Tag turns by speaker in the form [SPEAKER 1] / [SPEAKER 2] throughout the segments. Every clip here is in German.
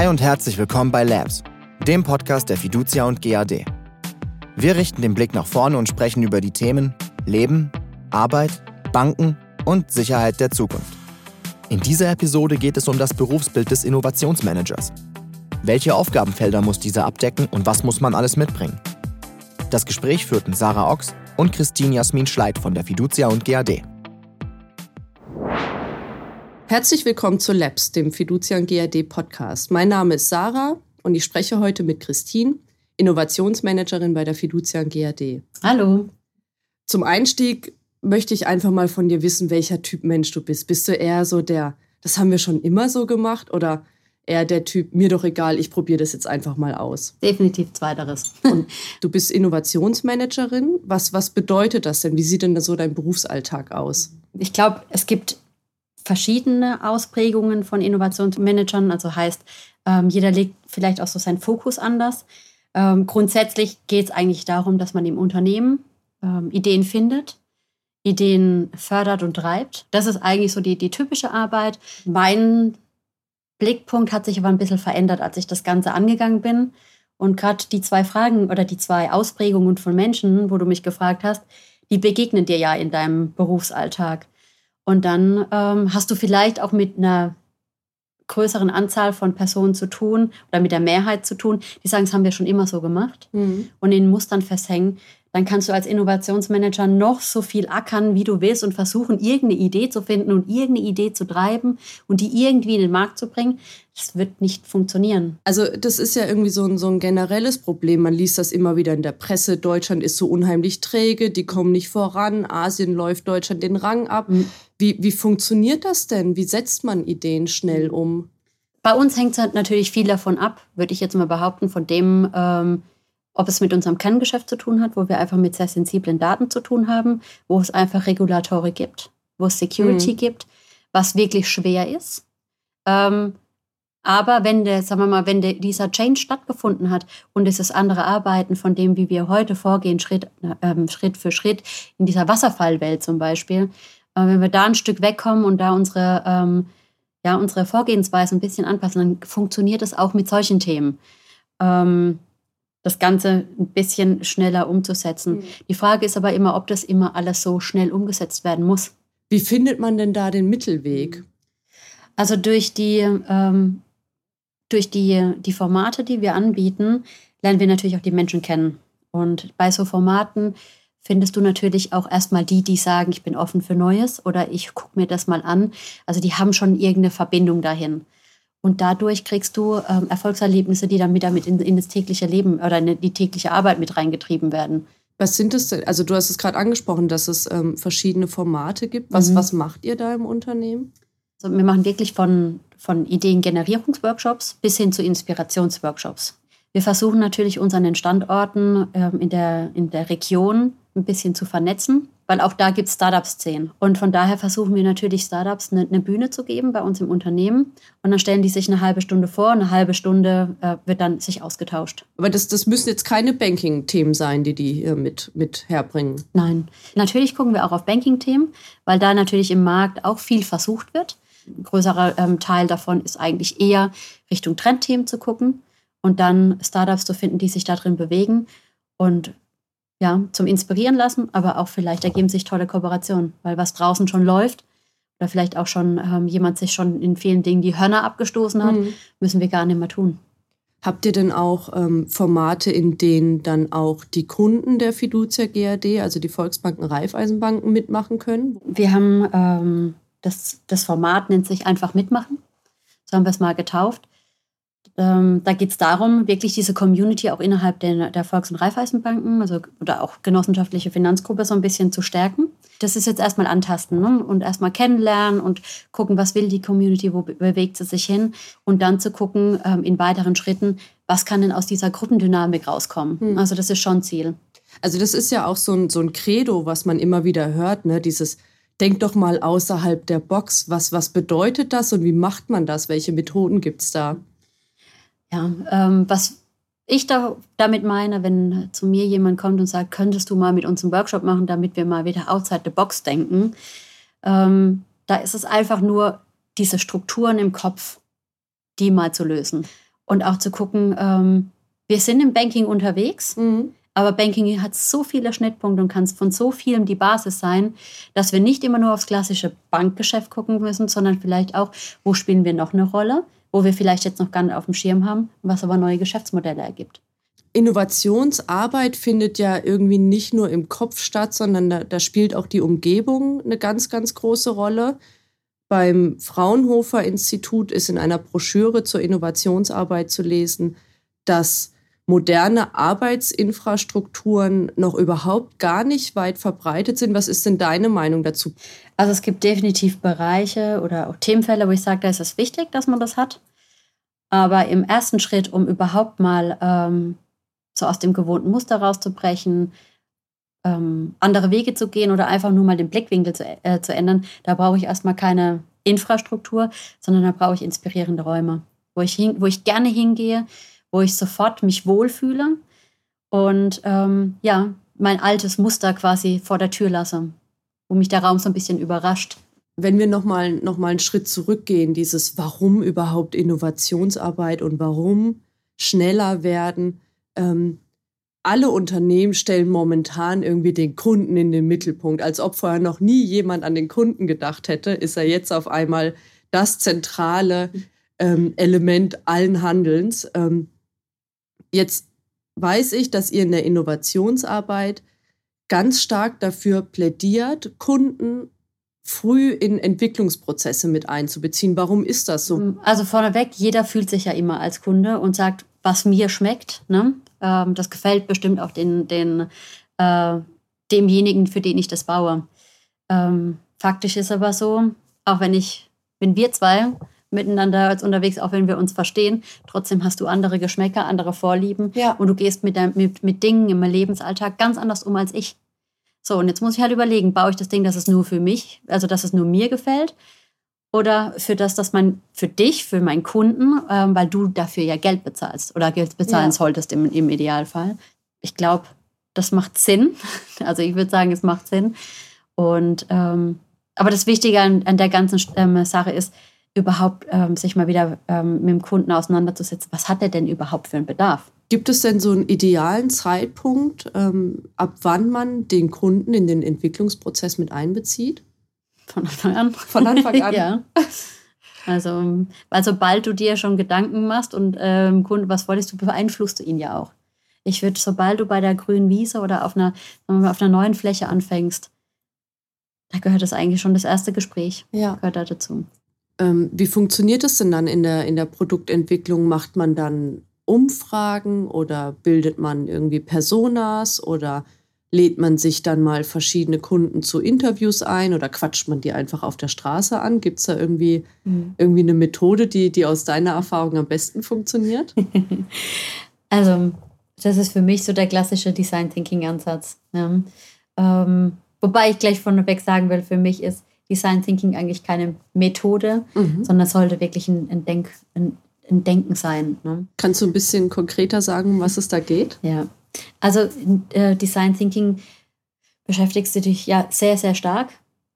[SPEAKER 1] Hi und herzlich willkommen bei Labs, dem Podcast der Fiducia und GAD. Wir richten den Blick nach vorne und sprechen über die Themen Leben, Arbeit, Banken und Sicherheit der Zukunft. In dieser Episode geht es um das Berufsbild des Innovationsmanagers. Welche Aufgabenfelder muss dieser abdecken und was muss man alles mitbringen? Das Gespräch führten Sarah Ochs und Christine Jasmin Schleit von der Fiducia und GAD.
[SPEAKER 2] Herzlich willkommen zu Labs, dem Fiducia und GAD Podcast. Mein Name ist Sarah und ich spreche heute mit Christine, Innovationsmanagerin bei der Fiducia und GAD.
[SPEAKER 3] Hallo.
[SPEAKER 2] Zum Einstieg möchte ich einfach mal von dir wissen, welcher Typ Mensch du bist. Bist du eher so der, das haben wir schon immer so gemacht oder eher der Typ, mir doch egal, ich probiere das jetzt einfach mal aus?
[SPEAKER 3] Definitiv zweiteres.
[SPEAKER 2] Und du bist Innovationsmanagerin. Was, was bedeutet das denn? Wie sieht denn so dein Berufsalltag aus?
[SPEAKER 3] Ich glaube, es gibt verschiedene Ausprägungen von Innovationsmanagern. Also heißt, ähm, jeder legt vielleicht auch so seinen Fokus anders. Ähm, grundsätzlich geht es eigentlich darum, dass man im Unternehmen ähm, Ideen findet, Ideen fördert und treibt. Das ist eigentlich so die, die typische Arbeit. Mein Blickpunkt hat sich aber ein bisschen verändert, als ich das Ganze angegangen bin. Und gerade die zwei Fragen oder die zwei Ausprägungen von Menschen, wo du mich gefragt hast, die begegnen dir ja in deinem Berufsalltag. Und dann ähm, hast du vielleicht auch mit einer größeren Anzahl von Personen zu tun oder mit der Mehrheit zu tun, die sagen, das haben wir schon immer so gemacht. Mhm. und in Mustern festhängen dann kannst du als Innovationsmanager noch so viel ackern, wie du willst und versuchen, irgendeine Idee zu finden und irgendeine Idee zu treiben und die irgendwie in den Markt zu bringen. Das wird nicht funktionieren.
[SPEAKER 2] Also das ist ja irgendwie so ein, so ein generelles Problem. Man liest das immer wieder in der Presse. Deutschland ist so unheimlich träge, die kommen nicht voran. Asien läuft Deutschland den Rang ab. Mhm. Wie, wie funktioniert das denn? Wie setzt man Ideen schnell um?
[SPEAKER 3] Bei uns hängt es halt natürlich viel davon ab, würde ich jetzt mal behaupten, von dem, ähm, ob es mit unserem Kerngeschäft zu tun hat, wo wir einfach mit sehr sensiblen Daten zu tun haben, wo es einfach Regulatorik gibt, wo es Security mhm. gibt, was wirklich schwer ist. Ähm, aber wenn der, sagen wir mal, wenn der, dieser Change stattgefunden hat und dieses andere Arbeiten von dem, wie wir heute vorgehen, Schritt, ähm, Schritt für Schritt in dieser Wasserfallwelt zum Beispiel, äh, wenn wir da ein Stück wegkommen und da unsere, ähm, ja, unsere Vorgehensweise ein bisschen anpassen, dann funktioniert es auch mit solchen Themen. Ähm, das Ganze ein bisschen schneller umzusetzen. Mhm. Die Frage ist aber immer, ob das immer alles so schnell umgesetzt werden muss.
[SPEAKER 2] Wie findet man denn da den Mittelweg?
[SPEAKER 3] Also durch die, ähm, durch die, die Formate, die wir anbieten, lernen wir natürlich auch die Menschen kennen. Und bei so Formaten findest du natürlich auch erstmal die, die sagen, ich bin offen für Neues oder ich gucke mir das mal an. Also die haben schon irgendeine Verbindung dahin. Und dadurch kriegst du ähm, Erfolgserlebnisse, die dann wieder mit in, in, das tägliche Leben oder in die tägliche Arbeit mit reingetrieben werden.
[SPEAKER 2] Was sind es denn? Also du hast es gerade angesprochen, dass es ähm, verschiedene Formate gibt. Was, mhm. was macht ihr da im Unternehmen?
[SPEAKER 3] Also wir machen wirklich von, von Ideengenerierungsworkshops bis hin zu Inspirationsworkshops. Wir versuchen natürlich uns an den Standorten ähm, in, der, in der Region ein bisschen zu vernetzen weil auch da gibt es Startup-Szenen. Und von daher versuchen wir natürlich Startups eine, eine, Bühne zu geben bei uns im Unternehmen. Und dann stellen die sich eine halbe Stunde vor, eine halbe Stunde äh, wird dann sich ausgetauscht.
[SPEAKER 2] Aber das, das müssen jetzt keine Banking-Themen sein, die die hier mit, mit herbringen.
[SPEAKER 3] Nein. Natürlich gucken wir auch auf Banking-Themen, weil da natürlich im Markt auch viel versucht wird. Ein größerer ähm, Teil davon ist eigentlich eher Richtung Trendthemen zu gucken und dann Startups zu finden, die sich da drin bewegen. Und ja, zum Inspirieren lassen, aber auch vielleicht ergeben sich tolle Kooperationen, weil was draußen schon läuft oder vielleicht auch schon ähm, jemand sich schon in vielen Dingen die Hörner abgestoßen hat, mhm. müssen wir gar nicht mehr tun.
[SPEAKER 2] Habt ihr denn auch ähm, Formate, in denen dann auch die Kunden der Fiducia GAD, also die Volksbanken, Raiffeisenbanken mitmachen können?
[SPEAKER 3] Wir haben ähm, das, das Format nennt sich einfach mitmachen. So haben wir es mal getauft. Ähm, da geht es darum, wirklich diese Community auch innerhalb der, der Volks- und Raiffeisenbanken also, oder auch genossenschaftliche Finanzgruppe so ein bisschen zu stärken. Das ist jetzt erstmal antasten ne? und erstmal kennenlernen und gucken, was will die Community, wo bewegt sie sich hin und dann zu gucken ähm, in weiteren Schritten, was kann denn aus dieser Gruppendynamik rauskommen. Hm. Also das ist schon Ziel.
[SPEAKER 2] Also das ist ja auch so ein, so ein Credo, was man immer wieder hört, ne? dieses Denk doch mal außerhalb der Box. Was, was bedeutet das und wie macht man das? Welche Methoden gibt es da?
[SPEAKER 3] Ja, ähm, was ich da, damit meine, wenn zu mir jemand kommt und sagt, könntest du mal mit uns einen Workshop machen, damit wir mal wieder outside the box denken, ähm, da ist es einfach nur diese Strukturen im Kopf, die mal zu lösen. Und auch zu gucken, ähm, wir sind im Banking unterwegs, mhm. aber Banking hat so viele Schnittpunkte und kann von so vielem die Basis sein, dass wir nicht immer nur aufs klassische Bankgeschäft gucken müssen, sondern vielleicht auch, wo spielen wir noch eine Rolle, wo wir vielleicht jetzt noch gar nicht auf dem Schirm haben, was aber neue Geschäftsmodelle ergibt.
[SPEAKER 2] Innovationsarbeit findet ja irgendwie nicht nur im Kopf statt, sondern da, da, spielt auch die Umgebung eine ganz, ganz große Rolle. Beim Fraunhofer Institut ist in einer Broschüre zur Innovationsarbeit zu lesen, dass moderne Arbeitsinfrastrukturen noch überhaupt gar nicht weit verbreitet sind. Was ist denn deine Meinung dazu?
[SPEAKER 3] Also es gibt definitiv Bereiche oder auch Themenfälle, wo ich sage, da ist es wichtig, dass man das hat. Aber im ersten Schritt, um überhaupt mal ähm, so aus dem gewohnten Muster rauszubrechen, ähm, andere Wege zu gehen oder einfach nur mal den Blickwinkel zu, äh, zu ändern, da brauche ich erstmal keine Infrastruktur, sondern da brauche ich inspirierende Räume, wo ich, hin, wo ich gerne hingehe, wo ich sofort mich wohlfühle und ähm, ja, mein altes Muster quasi vor der Tür lasse, wo mich der Raum so ein bisschen überrascht.
[SPEAKER 2] Wenn wir nochmal noch mal einen Schritt zurückgehen, dieses Warum überhaupt Innovationsarbeit und warum schneller werden, ähm, alle Unternehmen stellen momentan irgendwie den Kunden in den Mittelpunkt. Als ob vorher noch nie jemand an den Kunden gedacht hätte, ist er jetzt auf einmal das zentrale ähm, Element allen Handelns. Ähm, jetzt weiß ich, dass ihr in der Innovationsarbeit ganz stark dafür plädiert, Kunden früh in Entwicklungsprozesse mit einzubeziehen. Warum ist das so?
[SPEAKER 3] Also vorneweg, jeder fühlt sich ja immer als Kunde und sagt, was mir schmeckt. Ne? Ähm, das gefällt bestimmt auch den, den, äh, demjenigen, für den ich das baue. Ähm, faktisch ist aber so, auch wenn ich, wenn wir zwei miteinander jetzt unterwegs, auch wenn wir uns verstehen, trotzdem hast du andere Geschmäcker, andere Vorlieben ja. und du gehst mit, dein, mit, mit Dingen im Lebensalltag ganz anders um als ich. So, und jetzt muss ich halt überlegen, baue ich das Ding, dass es nur für mich, also dass es nur mir gefällt oder für das, dass man für dich, für meinen Kunden, ähm, weil du dafür ja Geld bezahlst oder Geld bezahlen ja. solltest im, im Idealfall. Ich glaube, das macht Sinn. Also ich würde sagen, es macht Sinn. Und ähm, aber das Wichtige an, an der ganzen ähm, Sache ist, überhaupt ähm, sich mal wieder ähm, mit dem Kunden auseinanderzusetzen. Was hat er denn überhaupt für einen Bedarf?
[SPEAKER 2] Gibt es denn so einen idealen Zeitpunkt, ähm, ab wann man den Kunden in den Entwicklungsprozess mit einbezieht?
[SPEAKER 3] Von Anfang an.
[SPEAKER 2] Von Anfang an.
[SPEAKER 3] ja. Also, weil sobald du dir schon Gedanken machst und ähm, Kunden was wolltest, du beeinflusst du ihn ja auch. Ich würde, sobald du bei der grünen Wiese oder auf einer, auf einer neuen Fläche anfängst, da gehört das eigentlich schon das erste Gespräch. Ja. Gehört da dazu.
[SPEAKER 2] Ähm, wie funktioniert das denn dann in der, in der Produktentwicklung? Macht man dann Umfragen oder bildet man irgendwie Personas oder lädt man sich dann mal verschiedene Kunden zu Interviews ein oder quatscht man die einfach auf der Straße an? Gibt es da irgendwie, mhm. irgendwie eine Methode, die, die aus deiner Erfahrung am besten funktioniert?
[SPEAKER 3] also, das ist für mich so der klassische Design Thinking Ansatz. Ja. Ähm, wobei ich gleich vorneweg sagen will, für mich ist Design Thinking eigentlich keine Methode, mhm. sondern es sollte wirklich ein, ein, Denk, ein, ein Denken sein. Ne?
[SPEAKER 2] Kannst du ein bisschen konkreter sagen, um was es da geht?
[SPEAKER 3] Ja, also äh, Design Thinking beschäftigst du dich ja sehr, sehr stark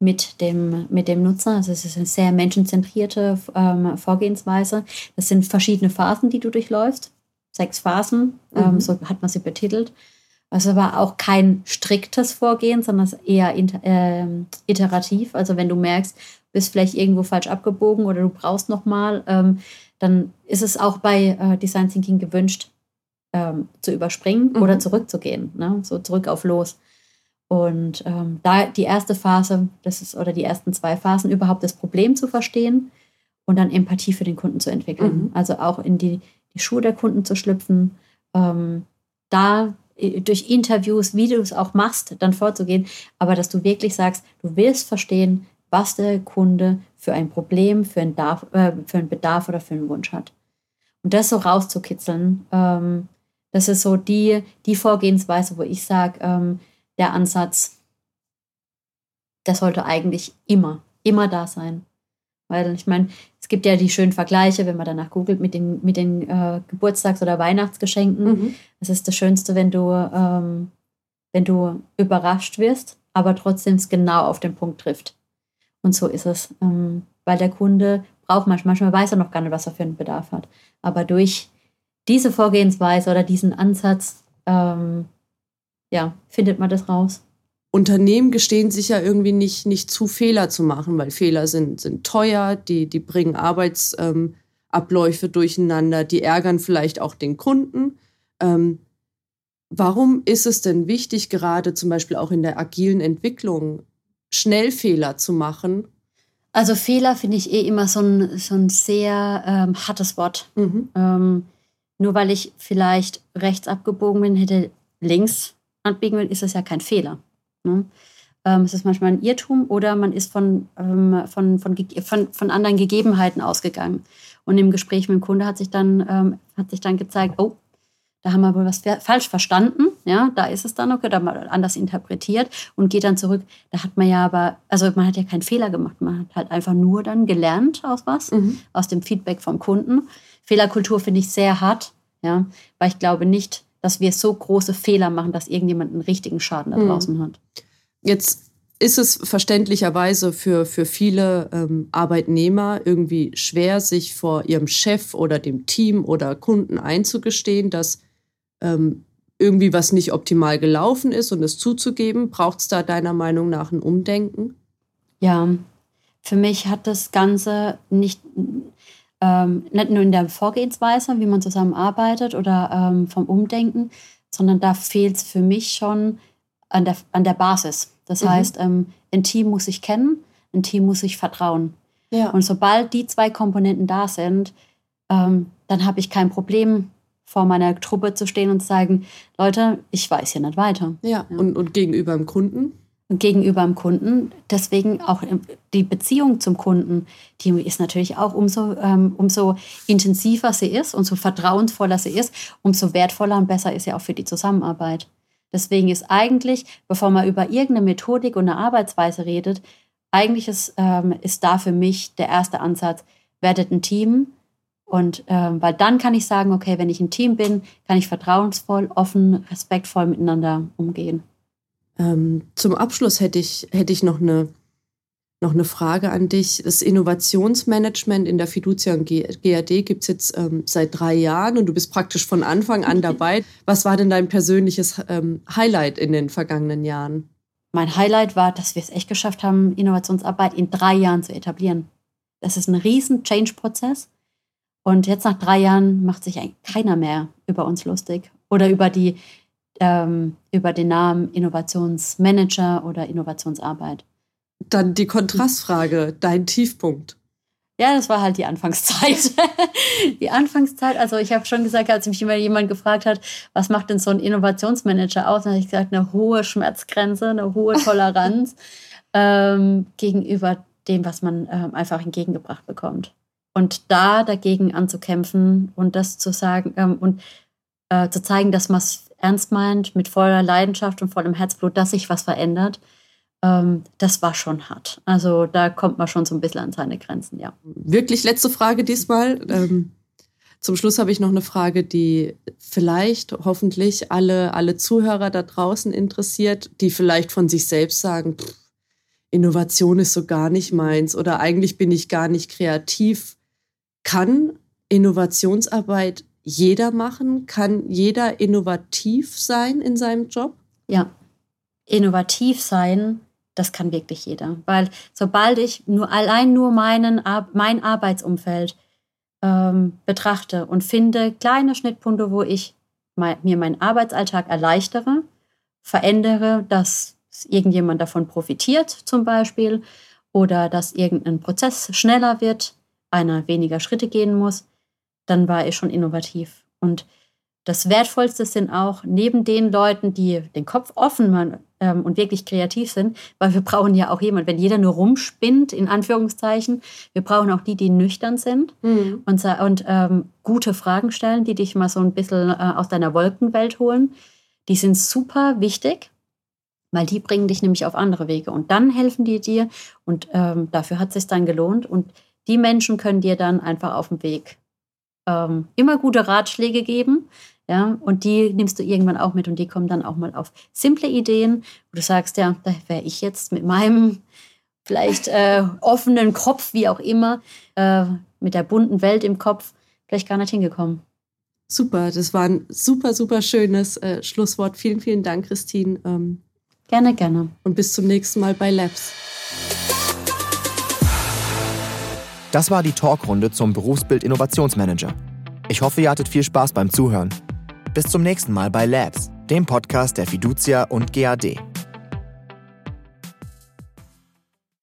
[SPEAKER 3] mit dem, mit dem Nutzer. Also es ist eine sehr menschenzentrierte ähm, Vorgehensweise. Das sind verschiedene Phasen, die du durchläufst. Sechs Phasen, ähm, mhm. so hat man sie betitelt. Also war auch kein striktes Vorgehen, sondern eher äh, iterativ. Also wenn du merkst, du bist vielleicht irgendwo falsch abgebogen oder du brauchst nochmal, ähm, dann ist es auch bei äh, Design Thinking gewünscht, ähm, zu überspringen mhm. oder zurückzugehen, ne? so zurück auf los. Und ähm, da die erste Phase, das ist, oder die ersten zwei Phasen, überhaupt das Problem zu verstehen und dann Empathie für den Kunden zu entwickeln. Mhm. Also auch in die, die Schuhe der Kunden zu schlüpfen, ähm, da durch Interviews, wie du es auch machst, dann vorzugehen, aber dass du wirklich sagst, du willst verstehen, was der Kunde für ein Problem, für einen, Darf, äh, für einen Bedarf oder für einen Wunsch hat. Und das so rauszukitzeln, ähm, das ist so die, die Vorgehensweise, wo ich sage, ähm, der Ansatz, der sollte eigentlich immer, immer da sein. Weil ich meine, es gibt ja die schönen Vergleiche, wenn man danach googelt, mit den, mit den äh, Geburtstags- oder Weihnachtsgeschenken. Mhm. Das ist das Schönste, wenn du, ähm, wenn du überrascht wirst, aber trotzdem es genau auf den Punkt trifft. Und so ist es. Ähm, weil der Kunde braucht manchmal, manchmal weiß er noch gar nicht, was er für einen Bedarf hat. Aber durch diese Vorgehensweise oder diesen Ansatz, ähm, ja, findet man das raus.
[SPEAKER 2] Unternehmen gestehen sich ja irgendwie nicht, nicht zu, Fehler zu machen, weil Fehler sind, sind teuer, die, die bringen Arbeitsabläufe ähm, durcheinander, die ärgern vielleicht auch den Kunden. Ähm, warum ist es denn wichtig, gerade zum Beispiel auch in der agilen Entwicklung, schnell Fehler zu machen?
[SPEAKER 3] Also Fehler finde ich eh immer so ein, so ein sehr ähm, hartes Wort. Mhm. Ähm, nur weil ich vielleicht rechts abgebogen bin, hätte links abbiegen will, ist das ja kein Fehler. Ne? Ähm, es ist manchmal ein Irrtum oder man ist von, ähm, von, von, von, von anderen Gegebenheiten ausgegangen. Und im Gespräch mit dem Kunde hat sich dann, ähm, hat sich dann gezeigt, oh, da haben wir wohl was falsch verstanden. Ja, da ist es dann okay, da mal anders interpretiert und geht dann zurück. Da hat man ja aber, also man hat ja keinen Fehler gemacht. Man hat halt einfach nur dann gelernt aus was, mhm. aus dem Feedback vom Kunden. Fehlerkultur finde ich sehr hart, ja, weil ich glaube nicht, dass wir so große Fehler machen, dass irgendjemand einen richtigen Schaden da mhm. draußen mhm. hat.
[SPEAKER 2] Jetzt ist es verständlicherweise für, für viele ähm, Arbeitnehmer irgendwie schwer, sich vor ihrem Chef oder dem Team oder Kunden einzugestehen, dass ähm, irgendwie was nicht optimal gelaufen ist und es zuzugeben. Braucht es da deiner Meinung nach ein Umdenken?
[SPEAKER 3] Ja, für mich hat das Ganze nicht, ähm, nicht nur in der Vorgehensweise, wie man zusammenarbeitet oder ähm, vom Umdenken, sondern da fehlt es für mich schon an der, an der Basis. Das mhm. heißt, ähm, ein Team muss sich kennen, ein Team muss sich vertrauen. Ja. Und sobald die zwei Komponenten da sind, ähm, dann habe ich kein Problem, vor meiner Truppe zu stehen und zu sagen, Leute, ich weiß hier nicht weiter.
[SPEAKER 2] Ja, ja. Und, und gegenüber dem Kunden?
[SPEAKER 3] Und gegenüber dem Kunden. Deswegen auch die Beziehung zum Kunden, die ist natürlich auch umso, ähm, umso intensiver sie ist, umso vertrauensvoller sie ist, umso wertvoller und besser ist sie auch für die Zusammenarbeit. Deswegen ist eigentlich, bevor man über irgendeine Methodik und eine Arbeitsweise redet, eigentlich ist, ähm, ist da für mich der erste Ansatz, werdet ein Team. Und ähm, weil dann kann ich sagen, okay, wenn ich ein Team bin, kann ich vertrauensvoll, offen, respektvoll miteinander umgehen.
[SPEAKER 2] Ähm, zum Abschluss hätte ich, hätte ich noch eine noch eine Frage an dich. Das Innovationsmanagement in der Fiducia und GAD gibt es jetzt ähm, seit drei Jahren und du bist praktisch von Anfang an dabei. Was war denn dein persönliches ähm, Highlight in den vergangenen Jahren?
[SPEAKER 3] Mein Highlight war, dass wir es echt geschafft haben, Innovationsarbeit in drei Jahren zu etablieren. Das ist ein riesen Change-Prozess. Und jetzt nach drei Jahren macht sich keiner mehr über uns lustig oder über, die, ähm, über den Namen Innovationsmanager oder Innovationsarbeit.
[SPEAKER 2] Dann die Kontrastfrage, dein Tiefpunkt.
[SPEAKER 3] Ja, das war halt die Anfangszeit. die Anfangszeit, also ich habe schon gesagt, als mich immer jemand gefragt hat, was macht denn so ein Innovationsmanager aus, dann habe ich gesagt, eine hohe Schmerzgrenze, eine hohe Toleranz ähm, gegenüber dem, was man ähm, einfach entgegengebracht bekommt. Und da dagegen anzukämpfen und das zu sagen ähm, und äh, zu zeigen, dass man es ernst meint, mit voller Leidenschaft und vollem Herzblut, dass sich was verändert ähm, das war schon hart. Also da kommt man schon so ein bisschen an seine Grenzen, ja.
[SPEAKER 2] Wirklich letzte Frage diesmal. Ähm, zum Schluss habe ich noch eine Frage, die vielleicht hoffentlich alle, alle Zuhörer da draußen interessiert, die vielleicht von sich selbst sagen, pff, Innovation ist so gar nicht meins oder eigentlich bin ich gar nicht kreativ. Kann Innovationsarbeit jeder machen? Kann jeder innovativ sein in seinem Job?
[SPEAKER 3] Ja, innovativ sein das kann wirklich jeder. Weil sobald ich nur allein nur meinen, mein Arbeitsumfeld ähm, betrachte und finde kleine Schnittpunkte, wo ich mein, mir meinen Arbeitsalltag erleichtere, verändere, dass irgendjemand davon profitiert zum Beispiel oder dass irgendein Prozess schneller wird, einer weniger Schritte gehen muss, dann war ich schon innovativ. Und das Wertvollste sind auch neben den Leuten, die den Kopf offen machen ähm, und wirklich kreativ sind, weil wir brauchen ja auch jemanden, wenn jeder nur rumspinnt, in Anführungszeichen, wir brauchen auch die, die nüchtern sind mhm. und, und ähm, gute Fragen stellen, die dich mal so ein bisschen äh, aus deiner Wolkenwelt holen. Die sind super wichtig, weil die bringen dich nämlich auf andere Wege und dann helfen die dir und ähm, dafür hat es sich dann gelohnt und die Menschen können dir dann einfach auf dem Weg ähm, immer gute Ratschläge geben, ja, und die nimmst du irgendwann auch mit und die kommen dann auch mal auf simple Ideen, wo du sagst, ja, da wäre ich jetzt mit meinem vielleicht äh, offenen Kopf, wie auch immer, äh, mit der bunten Welt im Kopf, vielleicht gar nicht hingekommen.
[SPEAKER 2] Super, das war ein super, super schönes äh, Schlusswort. Vielen, vielen Dank, Christine. Ähm,
[SPEAKER 3] gerne, gerne.
[SPEAKER 2] Und bis zum nächsten Mal bei Labs.
[SPEAKER 1] Das war die Talkrunde zum Berufsbild Innovationsmanager. Ich hoffe, ihr hattet viel Spaß beim Zuhören. Bis zum nächsten Mal bei Labs, dem Podcast der Fiducia und GAD.